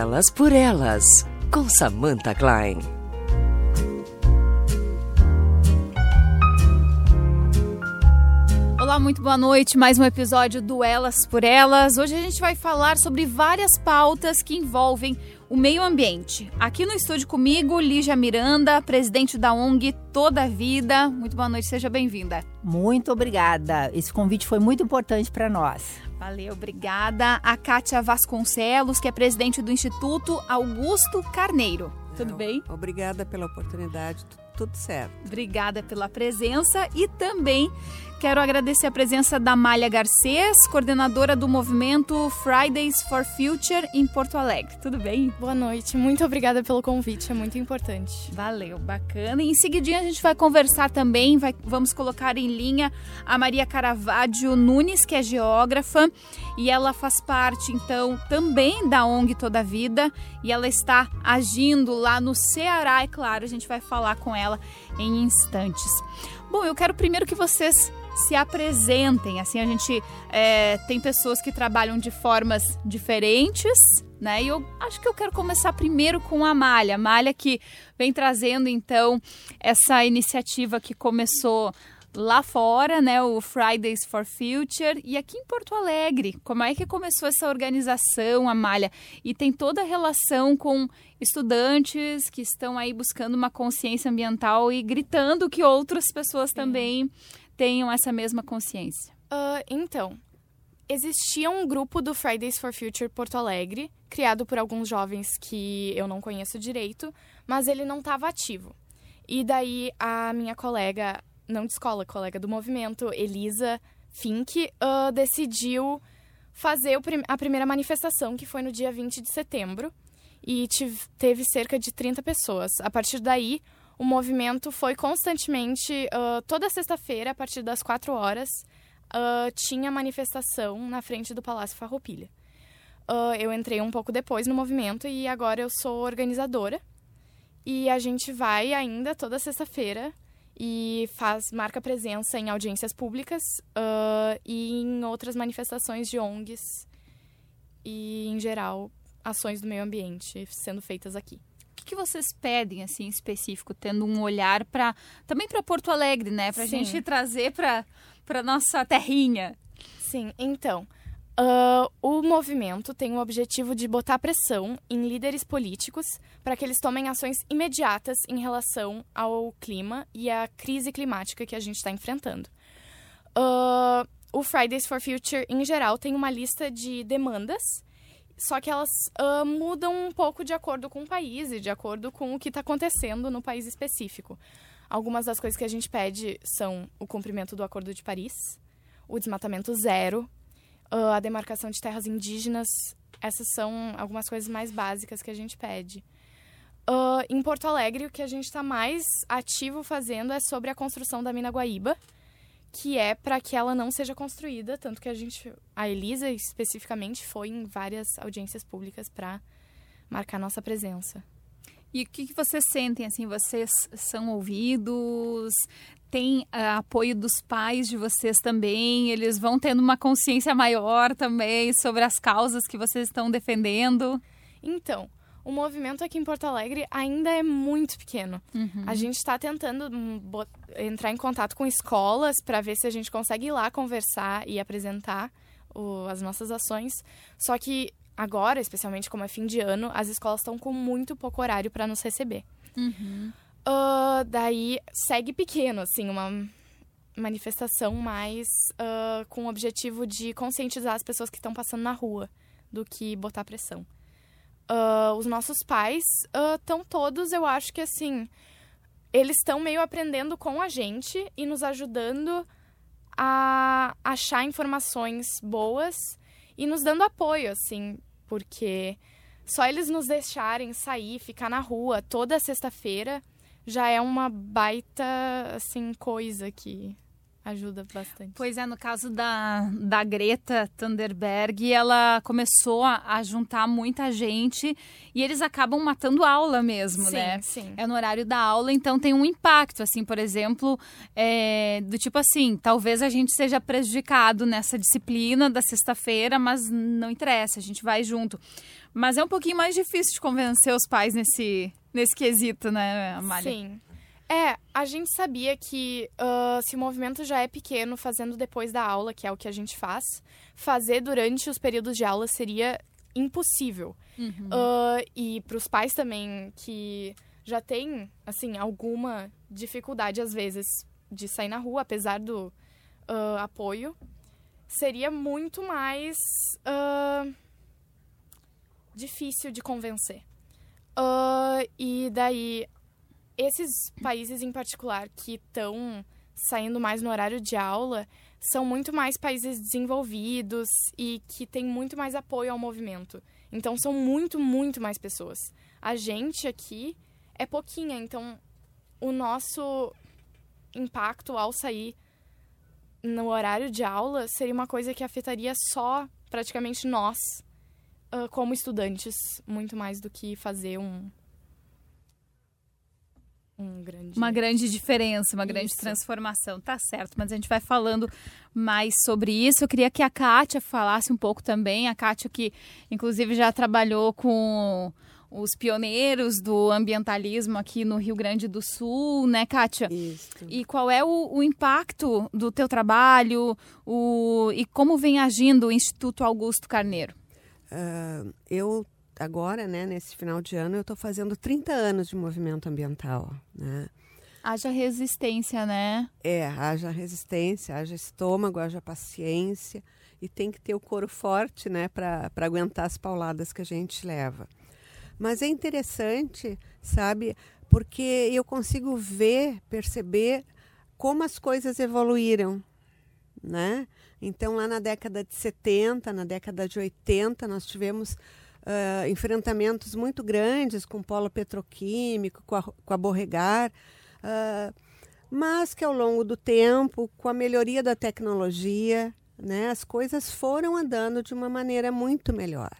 Elas por Elas, com Samantha Klein. Olá, muito boa noite. Mais um episódio do Elas por Elas. Hoje a gente vai falar sobre várias pautas que envolvem o meio ambiente. Aqui no estúdio comigo, Lígia Miranda, presidente da ONG Toda a Vida. Muito boa noite, seja bem-vinda. Muito obrigada. Esse convite foi muito importante para nós. Valeu, obrigada. A Kátia Vasconcelos, que é presidente do Instituto Augusto Carneiro. Tudo bem? Obrigada pela oportunidade, tudo certo. Obrigada pela presença e também Quero agradecer a presença da Malha Garcês, coordenadora do movimento Fridays for Future em Porto Alegre. Tudo bem? Boa noite, muito obrigada pelo convite, é muito importante. Valeu, bacana. E em seguidinho a gente vai conversar também, vai, vamos colocar em linha a Maria Caravaggio Nunes, que é geógrafa, e ela faz parte, então, também da ONG Toda a Vida, e ela está agindo lá no Ceará, é claro, a gente vai falar com ela em instantes. Bom, eu quero primeiro que vocês se apresentem. Assim, a gente é, tem pessoas que trabalham de formas diferentes, né? E eu acho que eu quero começar primeiro com a Malha. Malha que vem trazendo, então, essa iniciativa que começou lá fora, né, o Fridays for Future, e aqui em Porto Alegre, como é que começou essa organização, Amália? E tem toda a relação com estudantes que estão aí buscando uma consciência ambiental e gritando que outras pessoas Sim. também tenham essa mesma consciência? Uh, então, existia um grupo do Fridays for Future Porto Alegre, criado por alguns jovens que eu não conheço direito, mas ele não estava ativo. E daí a minha colega, não de escola, colega do movimento, Elisa Fink, uh, decidiu fazer a primeira manifestação, que foi no dia 20 de setembro, e teve cerca de 30 pessoas. A partir daí, o movimento foi constantemente, uh, toda sexta-feira, a partir das quatro horas, uh, tinha manifestação na frente do Palácio Farroupilha. Uh, eu entrei um pouco depois no movimento e agora eu sou organizadora. E a gente vai ainda toda sexta-feira e faz marca presença em audiências públicas uh, e em outras manifestações de ONGs e, em geral, ações do meio ambiente sendo feitas aqui. Que vocês pedem assim específico, tendo um olhar para também para Porto Alegre, né, para a gente trazer para para nossa terrinha? Sim, então uh, o movimento tem o objetivo de botar pressão em líderes políticos para que eles tomem ações imediatas em relação ao clima e à crise climática que a gente está enfrentando. Uh, o Fridays for Future, em geral, tem uma lista de demandas só que elas uh, mudam um pouco de acordo com o país e de acordo com o que está acontecendo no país específico. Algumas das coisas que a gente pede são o cumprimento do Acordo de Paris, o desmatamento zero, a demarcação de terras indígenas. Essas são algumas coisas mais básicas que a gente pede. Uh, em Porto Alegre, o que a gente está mais ativo fazendo é sobre a construção da mina Guaíba, que é para que ela não seja construída, tanto que a gente, a Elisa especificamente, foi em várias audiências públicas para marcar nossa presença. E o que, que, vocês sentem assim? Vocês são ouvidos? Tem uh, apoio dos pais de vocês também? Eles vão tendo uma consciência maior também sobre as causas que vocês estão defendendo? Então, o movimento aqui em Porto Alegre ainda é muito pequeno. Uhum. A gente está tentando hum, entrar em contato com escolas para ver se a gente consegue ir lá conversar e apresentar o, as nossas ações. Só que agora, especialmente como é fim de ano, as escolas estão com muito pouco horário para nos receber. Uhum. Uh, daí segue pequeno, assim, uma manifestação mais uh, com o objetivo de conscientizar as pessoas que estão passando na rua do que botar pressão. Uh, os nossos pais estão todos, eu acho que assim, eles estão meio aprendendo com a gente e nos ajudando a achar informações boas e nos dando apoio, assim, porque só eles nos deixarem sair, ficar na rua toda sexta-feira já é uma baita, assim, coisa que ajuda bastante. Pois é, no caso da, da Greta Thunberg, ela começou a, a juntar muita gente e eles acabam matando aula mesmo, sim, né? sim. É no horário da aula, então tem um impacto, assim, por exemplo, é, do tipo assim, talvez a gente seja prejudicado nessa disciplina da sexta-feira, mas não interessa, a gente vai junto. Mas é um pouquinho mais difícil de convencer os pais nesse, nesse quesito, né, Amália? Sim. É, a gente sabia que uh, se o movimento já é pequeno, fazendo depois da aula, que é o que a gente faz, fazer durante os períodos de aula seria impossível. Uhum. Uh, e para os pais também, que já têm, assim, alguma dificuldade, às vezes, de sair na rua, apesar do uh, apoio, seria muito mais difícil de convencer. Uh, e daí, esses países em particular que estão saindo mais no horário de aula são muito mais países desenvolvidos e que têm muito mais apoio ao movimento. Então, são muito, muito mais pessoas. A gente aqui é pouquinha, então o nosso impacto ao sair no horário de aula seria uma coisa que afetaria só praticamente nós, uh, como estudantes, muito mais do que fazer um. Um grande. Uma grande diferença, uma grande Isso. transformação. Tá certo, mas a gente vai falando mais sobre isso. Eu queria que a Kátia falasse um pouco também. A Kátia, que inclusive já trabalhou com os pioneiros do ambientalismo aqui no Rio Grande do Sul, né, Kátia? Isso. E qual é o, o impacto do teu trabalho o, e como vem agindo o Instituto Augusto Carneiro? Ah, eu agora, né, nesse final de ano, eu estou fazendo 30 anos de movimento ambiental, né? Haja resistência, né? É, haja resistência, haja estômago, haja paciência e tem que ter o couro forte, né, para aguentar as pauladas que a gente leva. Mas é interessante, sabe, porque eu consigo ver, perceber como as coisas evoluíram, né? Então, lá na década de 70, na década de 80, nós tivemos ah, enfrentamentos muito grandes com o polo petroquímico, com a, com a Borregar, ah, mas que ao longo do tempo, com a melhoria da tecnologia, né, as coisas foram andando de uma maneira muito melhor.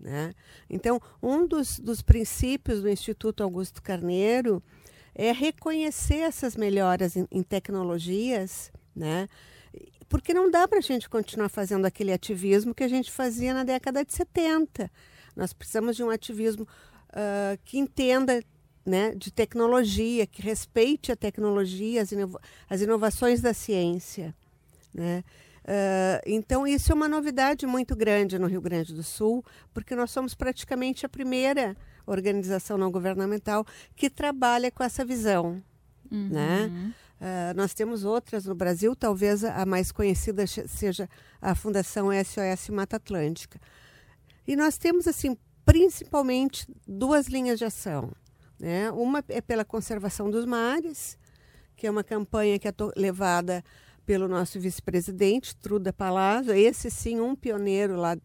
Né? Então, um dos, dos princípios do Instituto Augusto Carneiro é reconhecer essas melhoras em, em tecnologias, né? Porque não dá para a gente continuar fazendo aquele ativismo que a gente fazia na década de 70. Nós precisamos de um ativismo ah, que entenda né, de tecnologia, que respeite a tecnologia, as, inova- as inovações da ciência. Né? Ah, então, isso é uma novidade muito grande no Rio Grande do Sul, porque nós somos praticamente a primeira organização não governamental que trabalha com essa visão. Né? Ah, nós temos outras no Brasil, talvez a mais conhecida seja a Fundação SOS Mata Atlântica. E nós temos, assim, principalmente duas linhas de ação. Né? Uma é pela conservação dos mares, que é uma campanha que é levada pelo nosso vice-presidente, Truda Palazzo, esse sim um pioneiro lá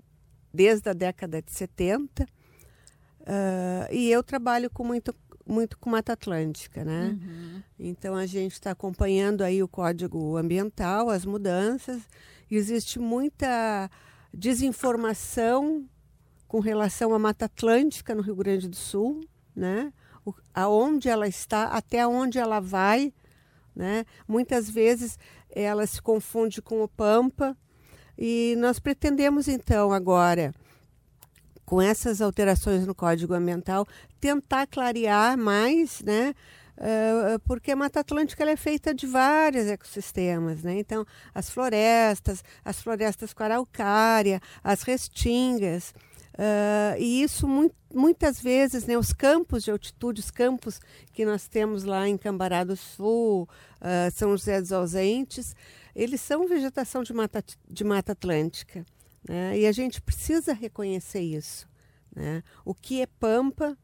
desde a década de 70. Ah, e eu trabalho com muito, muito com Mata Atlântica, né? Então a gente está acompanhando aí o Código Ambiental, as mudanças. Existe muita desinformação com relação à Mata Atlântica no Rio Grande do Sul, né? O, aonde ela está, até onde ela vai, né? Muitas vezes ela se confunde com o Pampa e nós pretendemos então agora com essas alterações no Código Ambiental, tentar clarear mais, né? eh, porque a Mata Atlântica é feita de vários ecossistemas, né? Então, as florestas, as florestas com araucária, as restingas, eh, e isso mui- muitas vezes, né? Os campos de altitude, os campos que nós temos lá em Cambará do Sul, eh, São José dos Ausentes, eles são vegetação de mata, de mata atlântica. Né? E a gente precisa reconhecer isso. Né? O que é pampa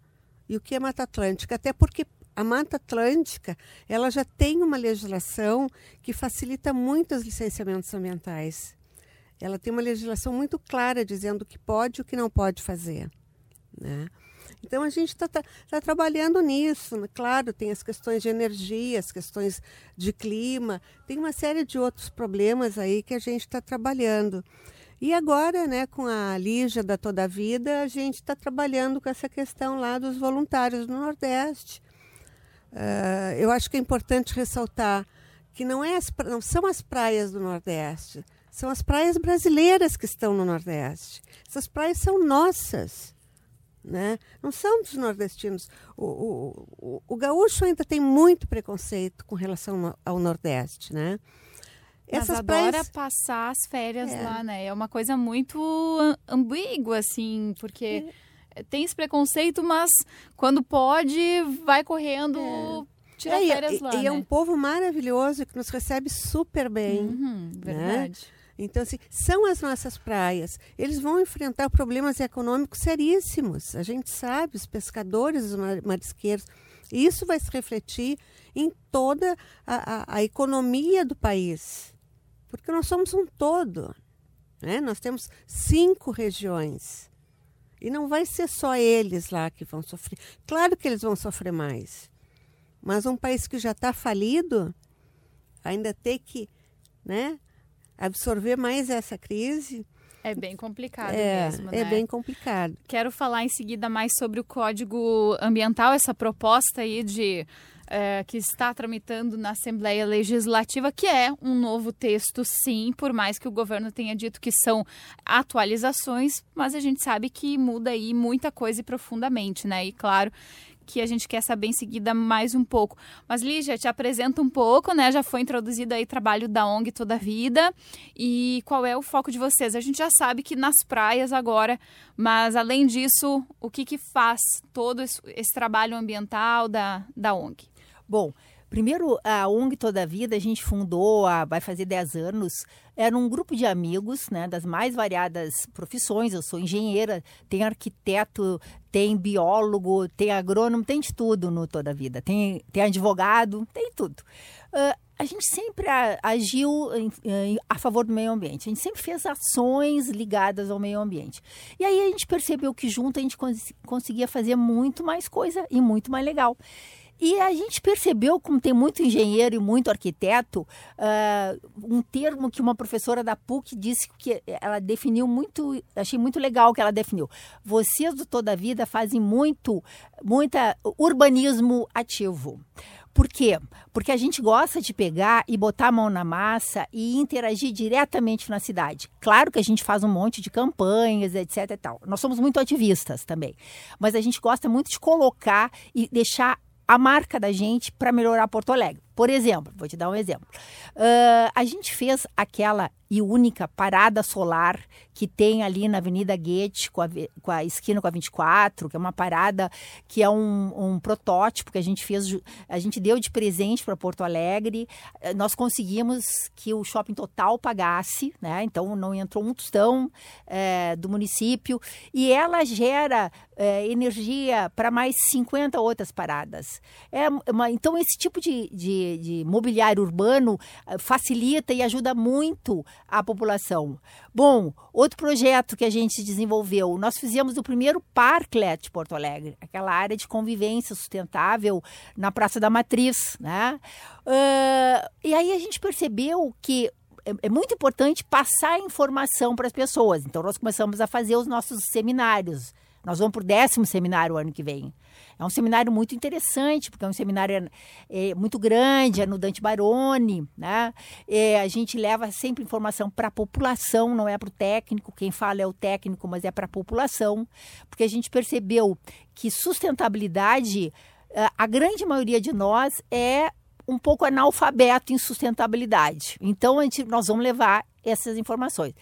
e o que é mata atlântica. Até porque a mata atlântica ela já tem uma legislação que facilita muito os licenciamentos ambientais. Ela tem uma legislação muito clara dizendo o que pode e o que não pode fazer. Né? Então a gente está tá, tá trabalhando nisso. Né? Claro, tem as questões de energia, as questões de clima, tem uma série de outros problemas aí que a gente está trabalhando. E agora, né, com a Lígia da Toda Vida, a gente está trabalhando com essa questão lá dos voluntários no Nordeste. Uh, eu acho que é importante ressaltar que não, é as, não são as praias do Nordeste, são as praias brasileiras que estão no Nordeste. Essas praias são nossas. Né? Não são dos nordestinos. O, o, o, o gaúcho ainda tem muito preconceito com relação ao Nordeste, né? Essas Mas adora praias... passar as férias é. lá, né? É uma coisa muito ambígua, assim, porque é. tem esse preconceito, mas quando pode, vai correndo. É. Tirar é, férias e, lá. E né? é um povo maravilhoso que nos recebe super bem. Uhum, né? verdade. Né? Então, assim, são as nossas praias. Eles vão enfrentar problemas econômicos seríssimos. A gente sabe, os pescadores, os marisqueiros. Isso vai se refletir em toda a, a, a economia do país. Porque nós somos um todo. Né? Nós temos cinco regiões. E não vai ser só eles lá que vão sofrer. Claro que eles vão sofrer mais. Mas um país que já está falido ainda ter que né, absorver mais essa crise. É bem complicado é, mesmo, é né? bem complicado. Quero falar em seguida mais sobre o Código Ambiental, essa proposta aí de é, que está tramitando na Assembleia Legislativa, que é um novo texto, sim, por mais que o governo tenha dito que são atualizações, mas a gente sabe que muda aí muita coisa e profundamente, né? E claro que a gente quer saber em seguida mais um pouco. Mas Lígia, te apresenta um pouco, né? Já foi introduzido aí trabalho da ONG toda vida. E qual é o foco de vocês? A gente já sabe que nas praias agora, mas além disso, o que, que faz todo esse trabalho ambiental da, da ONG? Bom, Primeiro, a ONG Toda Vida, a gente fundou há, vai fazer 10 anos. Era um grupo de amigos, né, das mais variadas profissões. Eu sou engenheira, tem arquiteto, tem biólogo, tem agrônomo, tem de tudo no Toda Vida. Tem, tem advogado, tem tudo. Uh, a gente sempre agiu a favor do meio ambiente. A gente sempre fez ações ligadas ao meio ambiente. E aí a gente percebeu que junto a gente cons conseguia fazer muito mais coisa e muito mais legal. E a gente percebeu, como tem muito engenheiro e muito arquiteto, uh, um termo que uma professora da PUC disse que ela definiu muito, achei muito legal que ela definiu. Vocês do Toda a Vida fazem muito, muita urbanismo ativo. Por quê? Porque a gente gosta de pegar e botar a mão na massa e interagir diretamente na cidade. Claro que a gente faz um monte de campanhas, etc e tal. Nós somos muito ativistas também. Mas a gente gosta muito de colocar e deixar a marca da gente para melhorar Porto Alegre. Por exemplo, vou te dar um exemplo. Uh, a gente fez aquela e única parada solar que tem ali na Avenida Goethe, com a, com a esquina com a 24, que é uma parada que é um, um protótipo que a gente fez, a gente deu de presente para Porto Alegre. Eh, nós conseguimos que o shopping total pagasse, né? Então não entrou um tostão é, do município e ela gera é, energia para mais 50 outras paradas. É uma, então esse tipo de, de de, mobiliário urbano eh, facilita e ajuda muito a população. Bom, outro projeto que a gente desenvolveu, nós fizemos o primeiro Parklet de Porto Alegre, aquela área de convivência sustentável na Praça da Matriz, né? Uh, e aí a gente percebeu que é, é muito importante passar informação para as pessoas. Então, nós começamos a fazer os nossos seminários. Nós vamos para o décimo seminário ano que vem. É um seminário muito interessante, porque é um seminário é, muito grande, é no Dante Baroni, né? É, a gente leva sempre informação para a população, não é para o técnico. Quem fala é o técnico, mas é para a população, porque a gente percebeu que sustentabilidade, é, a grande maioria de nós é um pouco analfabeto em sustentabilidade. Então, a gente, nós vamos levar essas informações.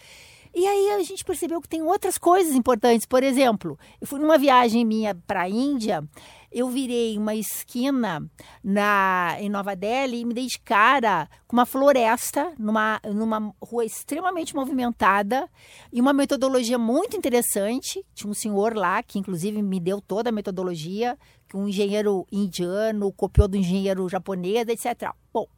E aí a gente percebeu que tem outras coisas importantes. Por exemplo, eu fui numa viagem minha para a Índia, eu virei uma esquina na, em Nova Delhi e me dei de cara com uma floresta, numa, numa rua extremamente movimentada e uma metodologia muito interessante. Tinha um senhor lá que, inclusive, me deu toda a metodologia, que um engenheiro indiano copiou do engenheiro japonês, etc. Bom,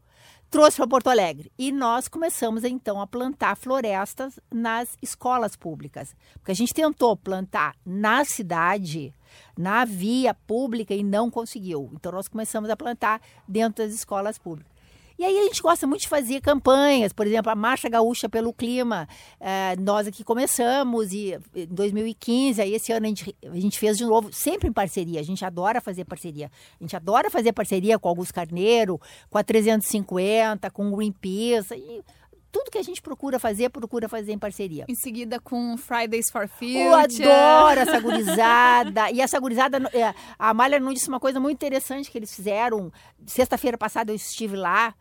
trouxe para Porto Alegre. E nós começamos então a plantar florestas nas escolas públicas. Porque a gente tentou plantar na cidade, na via pública e não conseguiu. Então nós começamos a plantar dentro das escolas públicas. E aí a gente gosta muito de fazer campanhas, por exemplo, a Marcha Gaúcha pelo Clima. É, nós aqui começamos e em 2015, aí esse ano a gente, a gente fez de novo, sempre em parceria. A gente adora fazer parceria. A gente adora fazer parceria com Augusto Carneiro, com a 350, com o Greenpeace. E tudo que a gente procura fazer, procura fazer em parceria. Em seguida com Fridays for Future. Eu adoro essa gurizada. e essa gurizada, é, a Amália não disse uma coisa muito interessante que eles fizeram. Sexta-feira passada eu estive lá,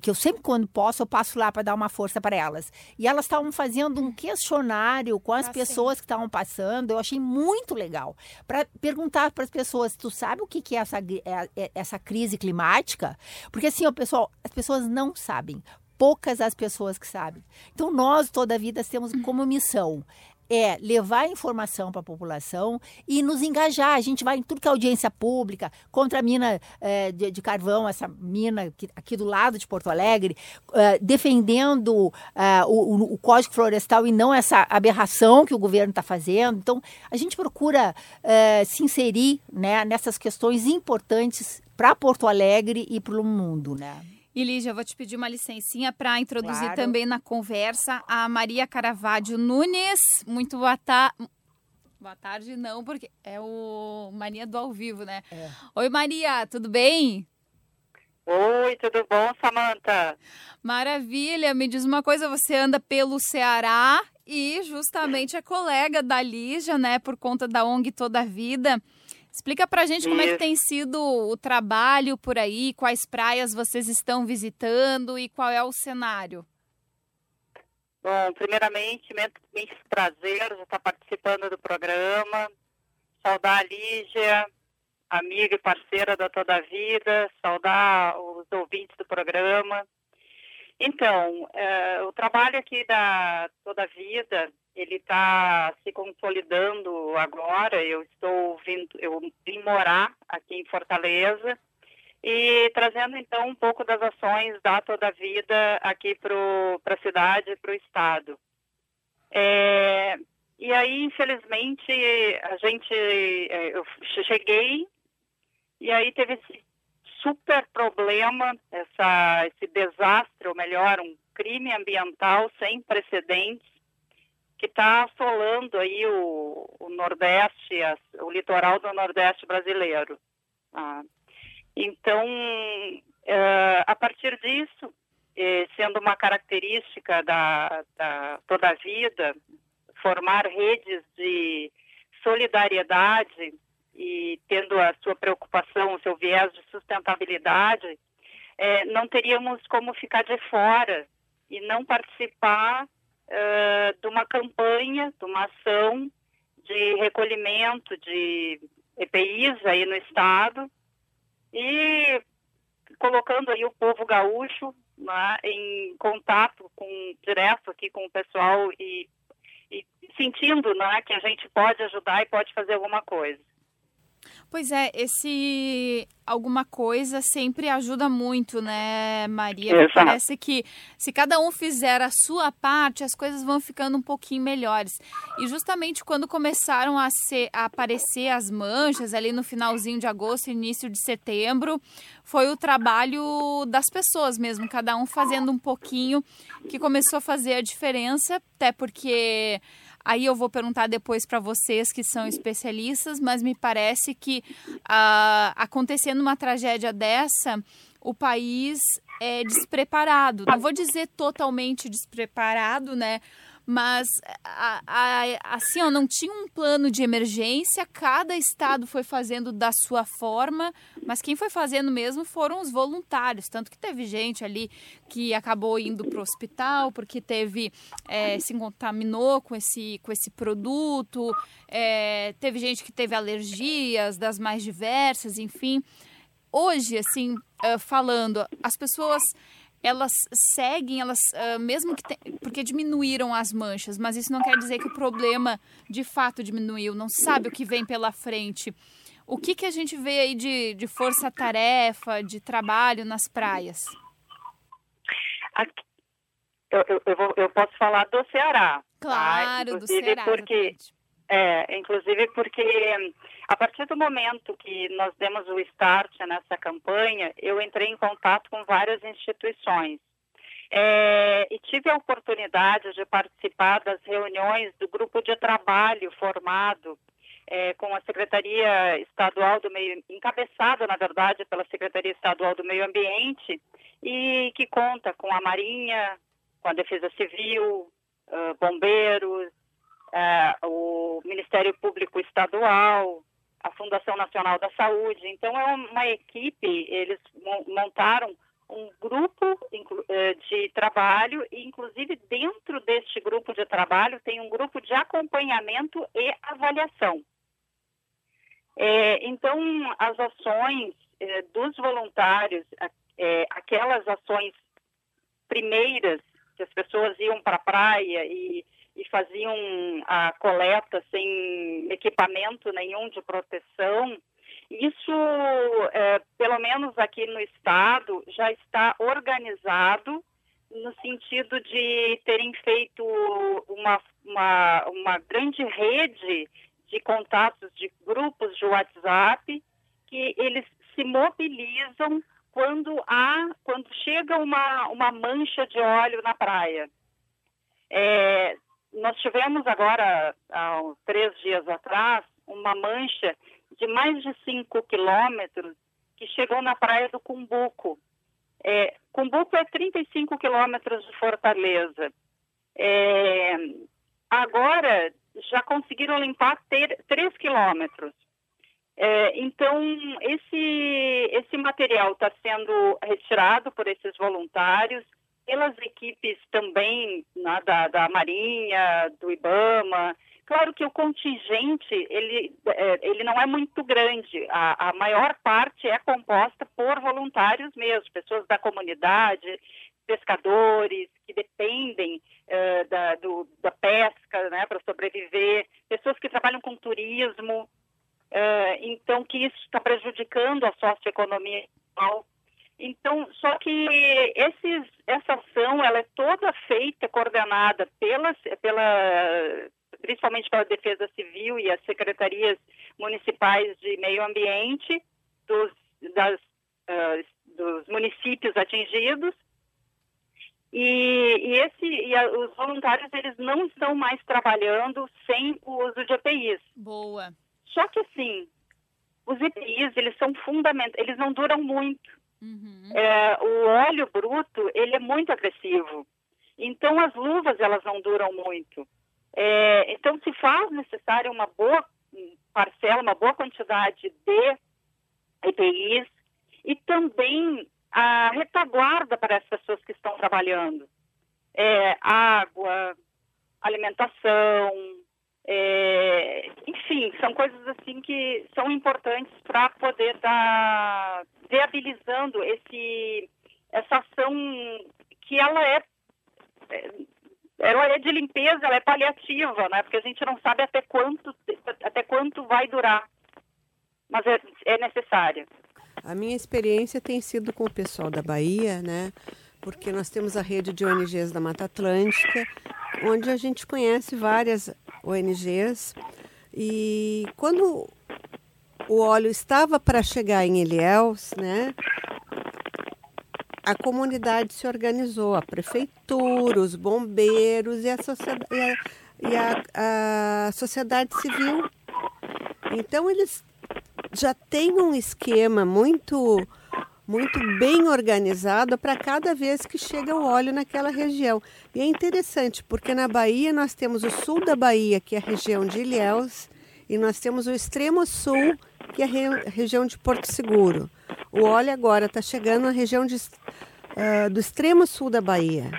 que eu sempre quando posso eu passo lá para dar uma força para elas. E elas estavam fazendo um questionário com as ah, pessoas sim. que estavam passando. Eu achei muito legal. Para perguntar para as pessoas, tu sabe o que, que é essa, é, é, essa crise climática? Porque assim, o pessoal, as pessoas não sabem poucas as pessoas que sabem. Então, nós, toda a vida, temos como missão é levar informação para a população e nos engajar. A gente vai em tudo que é audiência pública, contra a mina é, de, de, carvão, essa mina aqui, do lado de Porto Alegre, é, defendendo é, o, o, Código Florestal e não essa aberração que o governo está fazendo. Então, a gente procura se inserir né, nessas questões importantes para Porto Alegre e para o mundo, né? E Lígia, eu vou te pedir uma licencinha para introduzir claro. também na conversa a Maria Caravaggio Nunes. Muito boa tarde. Boa tarde, não, porque é o Maria do ao vivo, né? É. Oi, Maria, tudo bem? Oi, tudo bom, Samanta? Maravilha. Me diz uma coisa, você anda pelo Ceará e justamente é colega da Lígia, né, por conta da ONG Toda a Vida. Explica pra gente como é que tem sido o trabalho por aí, quais praias vocês estão visitando e qual é o cenário. Bom, primeiramente, muito prazer estar participando do programa. Saudar a Lígia, amiga e parceira da Toda a Vida, saudar os ouvintes do programa. Então, é, o trabalho aqui da Toda a Vida ele está se consolidando agora. Eu estou vindo, eu vim morar aqui em Fortaleza e trazendo então um pouco das ações da toda vida aqui para a cidade, para o estado. É, e aí, infelizmente, a gente, é, eu cheguei e aí teve esse super problema, essa, esse desastre, ou melhor, um crime ambiental sem precedentes que está assolando aí o, o Nordeste, a, o litoral do Nordeste brasileiro. Ah. Então, é, a partir disso, é, sendo uma característica da, da toda a vida, formar redes de solidariedade e tendo a sua preocupação, o seu viés de sustentabilidade, é, não teríamos como ficar de fora e não participar uh, de uma campanha, de uma ação de recolhimento de EPIs aí no estado e colocando aí o povo gaúcho né, em contato com direto aqui com o pessoal e, e sentindo né, que a gente pode ajudar e pode fazer alguma coisa. Pois é, esse alguma coisa sempre ajuda muito, né, Maria? Exato. Parece que se cada um fizer a sua parte, as coisas vão ficando um pouquinho melhores. E justamente quando começaram a, ser, a aparecer as manchas ali no finalzinho de agosto, início de setembro, foi o trabalho das pessoas mesmo, cada um fazendo um pouquinho, que começou a fazer a diferença, até porque Aí eu vou perguntar depois para vocês que são especialistas, mas me parece que ah, acontecendo uma tragédia dessa, o país é despreparado. Não vou dizer totalmente despreparado, né? Mas a, a, assim, ó, não tinha um plano de emergência, cada estado foi fazendo da sua forma, mas quem foi fazendo mesmo foram os voluntários, tanto que teve gente ali que acabou indo para o hospital porque teve, é, se contaminou com esse, com esse produto, é, teve gente que teve alergias das mais diversas, enfim. Hoje, assim, falando, as pessoas elas seguem, elas uh, mesmo que porque diminuíram as manchas, mas isso não quer dizer que o problema de fato diminuiu, não sabe o que vem pela frente. O que, que a gente vê aí de, de força-tarefa, de trabalho nas praias? Aqui, eu, eu, eu, vou, eu, posso falar do Ceará. Tá? Claro, tá? do Ceará. Porque, é, inclusive porque a partir do momento que nós demos o start nessa campanha, eu entrei em contato com várias instituições. É, e tive a oportunidade de participar das reuniões do grupo de trabalho formado é, com a Secretaria Estadual do Meio, encabeçado, na verdade, pela Secretaria Estadual do Meio Ambiente, e que conta com a Marinha, com a Defesa Civil, uh, bombeiros, uh, o Ministério Público Estadual, a Fundação Nacional da Saúde. Então, é uma equipe, eles montaram um grupo eh, de trabalho e, inclusive, dentro deste grupo de trabalho tem um grupo de acompanhamento e avaliação. É, então, as ações é, dos voluntários, é, aquelas ações primeiras que as pessoas iam para a praia e, e, faziam a coleta sem equipamento nenhum de proteção, isso, é, pelo menos aqui no estado, já está organizado no sentido de terem feito uma, uma, uma grande rede de contatos de grupos de WhatsApp que eles se mobilizam quando há, quando chega uma, uma mancha de óleo na praia. É, nós tivemos agora, há três dias atrás, uma mancha de mais de 5 quilômetros que chegou na praia do Cumbuco. É, Cumbuco é 35 quilômetros de Fortaleza. É, agora, já conseguiram limpar ter, 3 quilômetros. É, então, esse, esse material está sendo retirado por esses voluntários, pelas equipes também né, da, da Marinha, do IBAMA. Claro que o contingente, ele, é, ele não é muito grande. A, a maior parte é composta por voluntários mesmo, pessoas da comunidade, pescadores que dependem uh, da, do, da pesca né, para sobreviver, pessoas que trabalham com turismo, uh, então que isso está prejudicando a socioeconomia Então, só que esses, essa ação ela é toda feita, coordenada pela, pela, principalmente pela Defesa Civil e as secretarias municipais de meio ambiente dos, das, uh, dos municípios atingidos, e, e, esse, e a, os voluntários eles não estão mais trabalhando sem o uso de EPIs. Boa. Só que assim, os EPIs eles são fundamentais, eles não duram muito. Uhum. É, o óleo bruto ele é muito agressivo. Então as luvas elas não duram muito. É, então se faz necessário uma boa parcela, uma boa quantidade de EPIs e também a retaguarda para as pessoas que estão trabalhando. É, água, alimentação, é, enfim, são coisas assim que são importantes para poder estar viabilizando esse, essa ação que ela é, é, ela é de limpeza, ela é paliativa, né? Porque a gente não sabe até quanto, até quanto vai durar, mas é, é necessária. A minha experiência tem sido com o pessoal da Bahia, né? Porque nós temos a rede de ONGs da Mata Atlântica, onde a gente conhece várias ONGs. E quando o óleo estava para chegar em Ilhéus, né? A comunidade se organizou, a prefeitura, os bombeiros e a sociedade, e a, e a, a sociedade civil. Então eles já tem um esquema muito muito bem organizado para cada vez que chega o óleo naquela região. E é interessante, porque na Bahia nós temos o sul da Bahia, que é a região de Ilhéus, e nós temos o extremo sul, que é a re região de Porto Seguro. O óleo agora está chegando na região de, uh, do extremo sul da Bahia,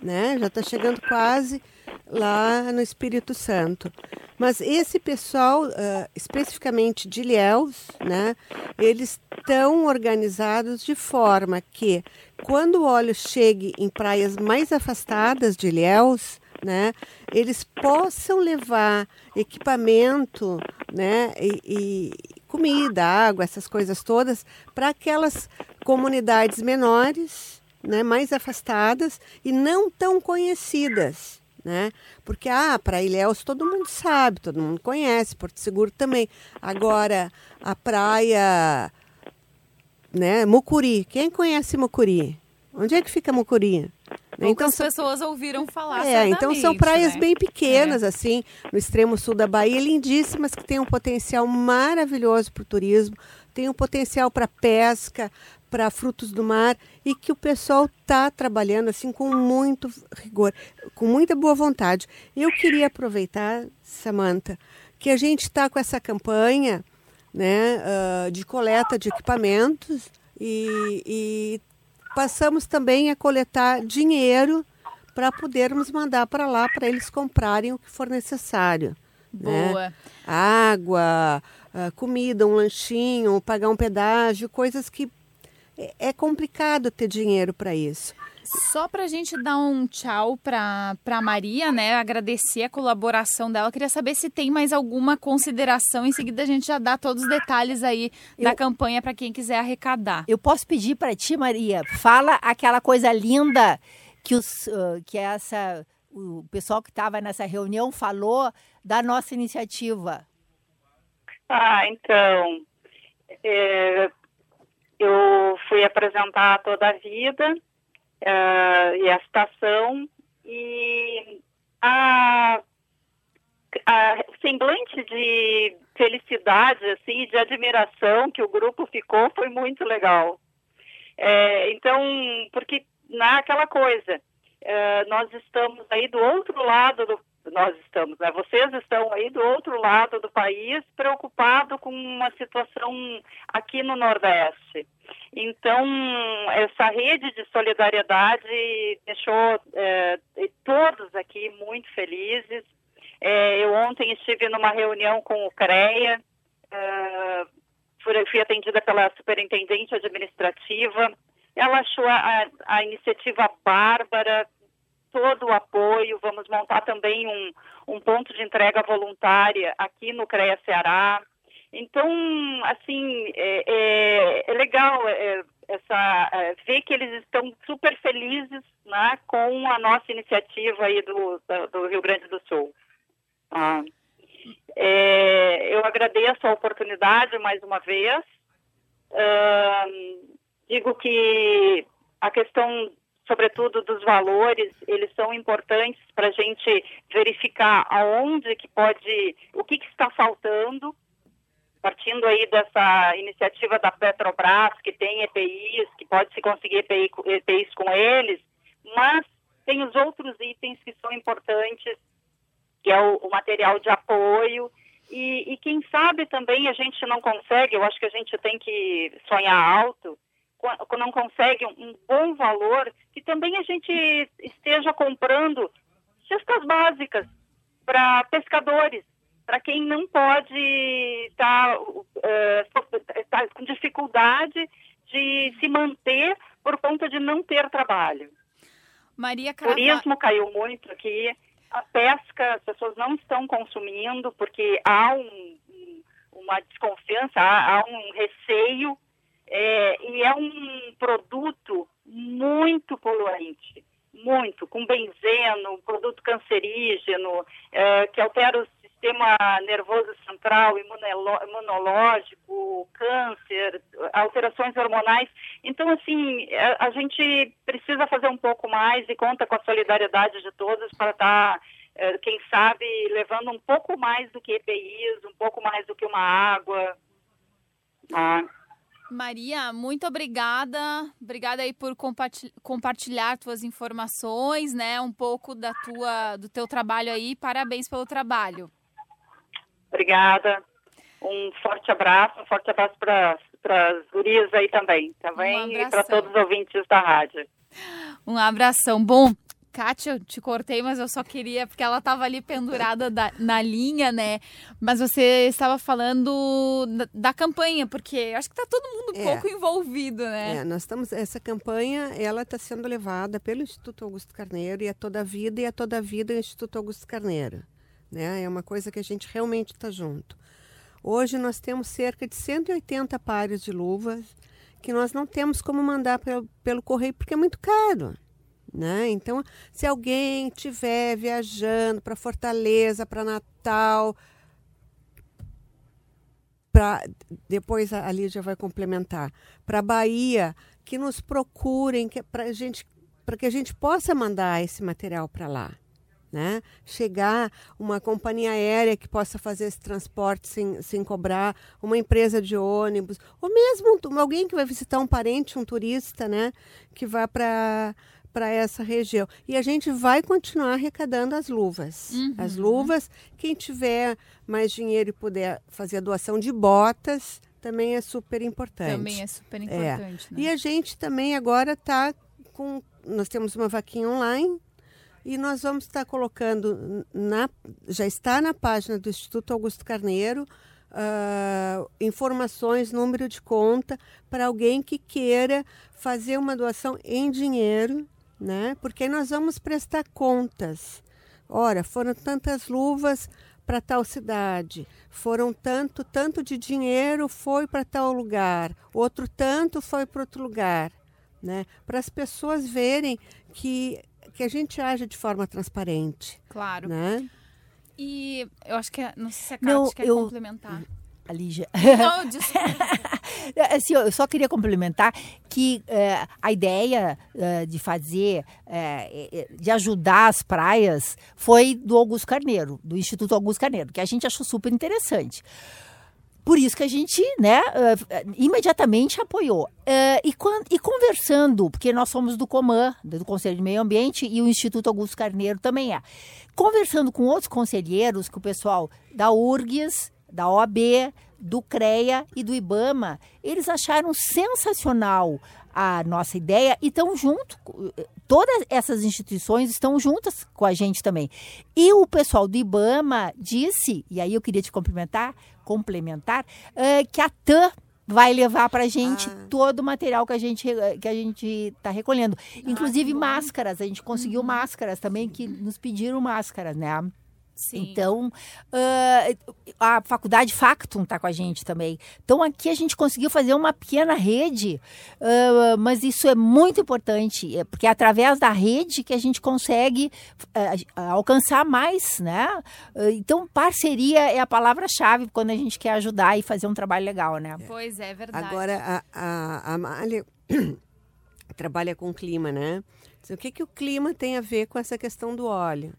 né? já está chegando quase lá no Espírito Santo. Mas esse pessoal, uh, especificamente de Ilhéus, né, eles estão organizados de forma que, quando o óleo chegue em praias mais afastadas de Ilhéus, né, eles possam levar equipamento né, e, e comida, água, essas coisas todas, para aquelas comunidades menores né, mais afastadas e não tão conhecidas. Né? Porque ah, para Ilhéus todo mundo sabe, todo mundo conhece, Porto Seguro também. Agora, a praia né, Mucuri, quem conhece Mucuri? Onde é que fica Mucuri? Poucas então, são, pessoas ouviram falar É, então são praias né? bem pequenas, é. assim, no extremo sul da Bahia, lindíssimas, que têm um potencial maravilhoso para o turismo, tem um potencial para pesca, para frutos do mar e que o pessoal está trabalhando assim com muito rigor, com muita boa vontade. Eu queria aproveitar, Samantha, que a gente está com essa campanha né, uh, de coleta de equipamentos e, e passamos também a coletar dinheiro para podermos mandar para lá para eles comprarem o que for necessário. Né? Boa. Né? Água, uh, comida, um lanchinho, pagar um pedágio, coisas que é, é complicado ter dinheiro para isso. Só para a gente dar um tchau para a Maria, né? Agradecer a colaboração dela. Queria saber se tem mais alguma consideração. Em seguida, a gente já dá todos os detalhes aí eu, da campanha para quem quiser arrecadar. Eu posso pedir para ti, Maria, fala aquela coisa linda que, os, uh, que essa, o pessoal que estava nessa reunião falou da nossa iniciativa. Ah, então. É, eu fui apresentar toda a vida uh, e a estação e a, a semblante de felicidade assim de admiração que o grupo ficou foi muito legal. É, então porque naquela coisa é, nós estamos aí do outro lado do nós estamos, né? Vocês estão aí do outro lado do país preocupados com uma situação aqui no Nordeste. Então, essa rede de solidariedade deixou é, todos aqui muito felizes. É, eu ontem estive numa reunião com o CREA, é, fui atendida pela superintendente administrativa. Ela achou a, a iniciativa bárbara, todo o apoio. Vamos montar também um, um ponto de entrega voluntária aqui no CREA Ceará. Então, assim, é, é, é legal é, essa, é, ver que eles estão super felizes né, com a nossa iniciativa aí do, do Rio Grande do Sul. Ah, é, eu agradeço a oportunidade mais uma vez. Ah, digo que a questão sobretudo dos valores, eles são importantes para a gente verificar aonde que pode, o que, que está faltando, partindo aí dessa iniciativa da Petrobras, que tem EPIs, que pode se conseguir EPI, EPIs com eles, mas tem os outros itens que são importantes, que é o, o material de apoio, e, e quem sabe também a gente não consegue, eu acho que a gente tem que sonhar alto, não consegue um bom valor, que também a gente esteja comprando cestas básicas para pescadores, para quem não pode estar tá, uh, tá com dificuldade de se manter por conta de não ter trabalho. Maria O turismo caiu muito aqui, a pesca as pessoas não estão consumindo porque há um, uma desconfiança, há, há um receio é, e é um produto muito poluente, muito, com benzeno, produto cancerígeno, é, que altera o sistema nervoso central, imunológico, câncer, alterações hormonais. Então, assim, a, é, a, gente precisa fazer um pouco mais e conta com a solidariedade de todos para estar, tá, é, quem sabe, levando um pouco mais do que EPIs, um pouco mais do que uma água. Ah. Maria, muito obrigada. Obrigada aí por compartilhar tuas informações, né? Um pouco da tua, do teu trabalho aí. Parabéns pelo trabalho. Obrigada. Um forte abraço, um forte abraço para as gurias aí também, tá um e para todos os ouvintes da rádio. Um abração. Bom, Kátia, eu te cortei, mas eu só queria, porque ela estava ali pendurada da, na linha, né? Mas você estava falando da, da campanha, porque acho que está todo mundo um é. pouco envolvido, né? É, nós estamos, essa campanha, ela está sendo levada pelo Instituto Augusto Carneiro e a toda a vida e a toda a vida o Instituto Augusto Carneiro. Né? É uma coisa que a gente realmente está junto. Hoje nós temos cerca de 180 pares de luvas que nós não temos como mandar pelo, pelo correio porque é muito caro. Né? Então, se alguém estiver viajando para Fortaleza, para Natal, para depois a Lídia vai complementar, para Bahia, que nos procurem que, para gente, para que a gente possa mandar esse material para lá. Né? Chegar uma companhia aérea que possa fazer esse transporte sem, sem cobrar, uma empresa de ônibus, ou mesmo alguém que vai visitar um parente, um turista, né? Que vá para para essa região. E a gente vai continuar arrecadando as luvas. Uhum. As luvas, quem tiver mais dinheiro e puder fazer a doação de botas, também é super importante. Também é super importante. É. Né? E a gente também agora está com. Nós temos uma vaquinha online e nós vamos estar colocando na. Já está na página do Instituto Augusto Carneiro. Uh, informações, número de conta para alguém que queira fazer uma doação em dinheiro né? Porque nós vamos prestar contas. Ora, foram tantas luvas para tal cidade, foram tanto, tanto de dinheiro foi para tal lugar, outro tanto foi para outro lugar, né? Para as pessoas verem que que a gente age de forma transparente. Claro. Né? E eu acho que não sei se a Cátia quer eu, complementar a Lígia. Não, assim, eu só queria complementar que é, a ideia é, de fazer, é, de ajudar as praias, foi do Augusto Carneiro, do Instituto Augusto Carneiro, que a gente achou super interessante. Por isso que a gente, né, imediatamente apoiou. E, e, conversando, porque nós somos do COMAN, do Conselho de Meio Ambiente, e o Instituto Augusto Carneiro também é. Conversando com outros conselheiros, com o pessoal da URGS, da OAB, do CREA e do IBAMA, eles acharam sensacional a nossa ideia e estão junto. Todas essas instituições estão juntas com a gente também. E o pessoal do IBAMA disse, e aí eu queria te complementar, complementar, uh, que a TAM vai levar para a gente ah. todo o material que a gente que a gente está recolhendo, inclusive ah, máscaras. A gente conseguiu uhum. máscaras também que nos pediram máscaras, né? Sim. Então, uh, a faculdade Factum está com a gente também. Então, aqui a gente conseguiu fazer uma pequena rede, uh, mas isso é muito importante, é porque é através da rede que a gente consegue uh, alcançar mais, né? então, parceria é a palavra-chave quando a gente quer ajudar e fazer um trabalho legal, né? Pois é, verdade. Agora, a, a, a Malha trabalha com clima, né? O que, que o clima tem a ver com essa questão do óleo?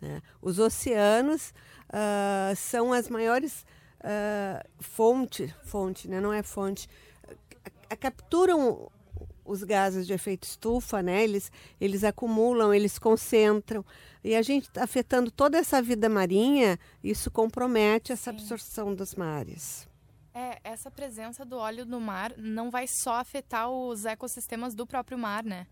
Né? Os oceanos uh, são as maiores uh, fonte, fonte, né? não é fonte, uh, capturam os gases de efeito estufa, né? Eles, eles acumulam, eles concentram. E a gente tá afetando toda essa vida marinha, isso compromete essa Sim. absorção dos mares. É, essa presença do óleo no mar não vai só afetar os ecossistemas do próprio mar, né?